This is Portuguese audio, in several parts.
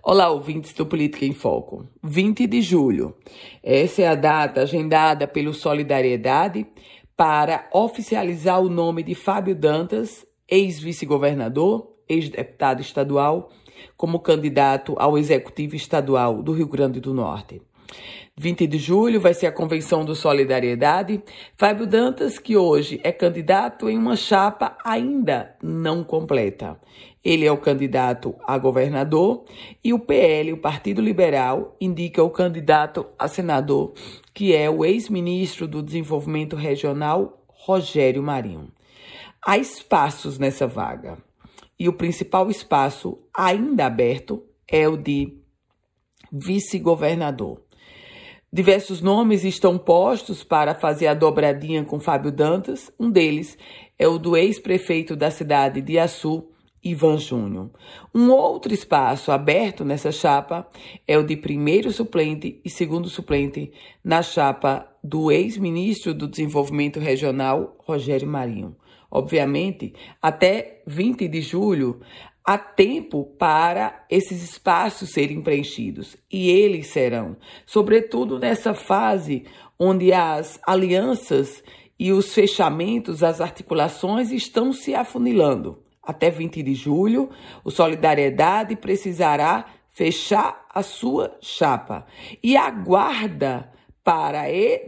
Olá, ouvintes do Política em Foco. 20 de julho. Essa é a data agendada pelo Solidariedade para oficializar o nome de Fábio Dantas, ex-vice-governador, ex-deputado estadual, como candidato ao Executivo Estadual do Rio Grande do Norte. 20 de julho vai ser a convenção do Solidariedade. Fábio Dantas, que hoje é candidato em uma chapa ainda não completa. Ele é o candidato a governador e o PL, o Partido Liberal, indica o candidato a senador, que é o ex-ministro do Desenvolvimento Regional, Rogério Marinho. Há espaços nessa vaga e o principal espaço ainda aberto é o de vice-governador. Diversos nomes estão postos para fazer a dobradinha com Fábio Dantas. Um deles é o do ex-prefeito da cidade de Açu, Ivan Júnior. Um outro espaço aberto nessa chapa é o de primeiro suplente e segundo suplente na chapa do ex-ministro do Desenvolvimento Regional, Rogério Marinho. Obviamente, até 20 de julho, há tempo para esses espaços serem preenchidos e eles serão, sobretudo nessa fase onde as alianças e os fechamentos, as articulações estão se afunilando. Até 20 de julho, o Solidariedade precisará fechar a sua chapa e aguarda para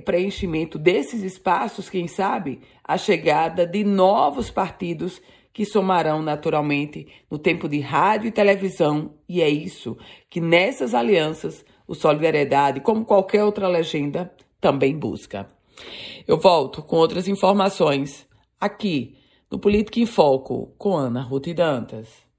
preenchimento desses espaços, quem sabe, a chegada de novos partidos que somarão naturalmente no tempo de rádio e televisão, e é isso que nessas alianças o Solidariedade, como qualquer outra legenda, também busca. Eu volto com outras informações aqui no Política em Foco com Ana Ruth Dantas.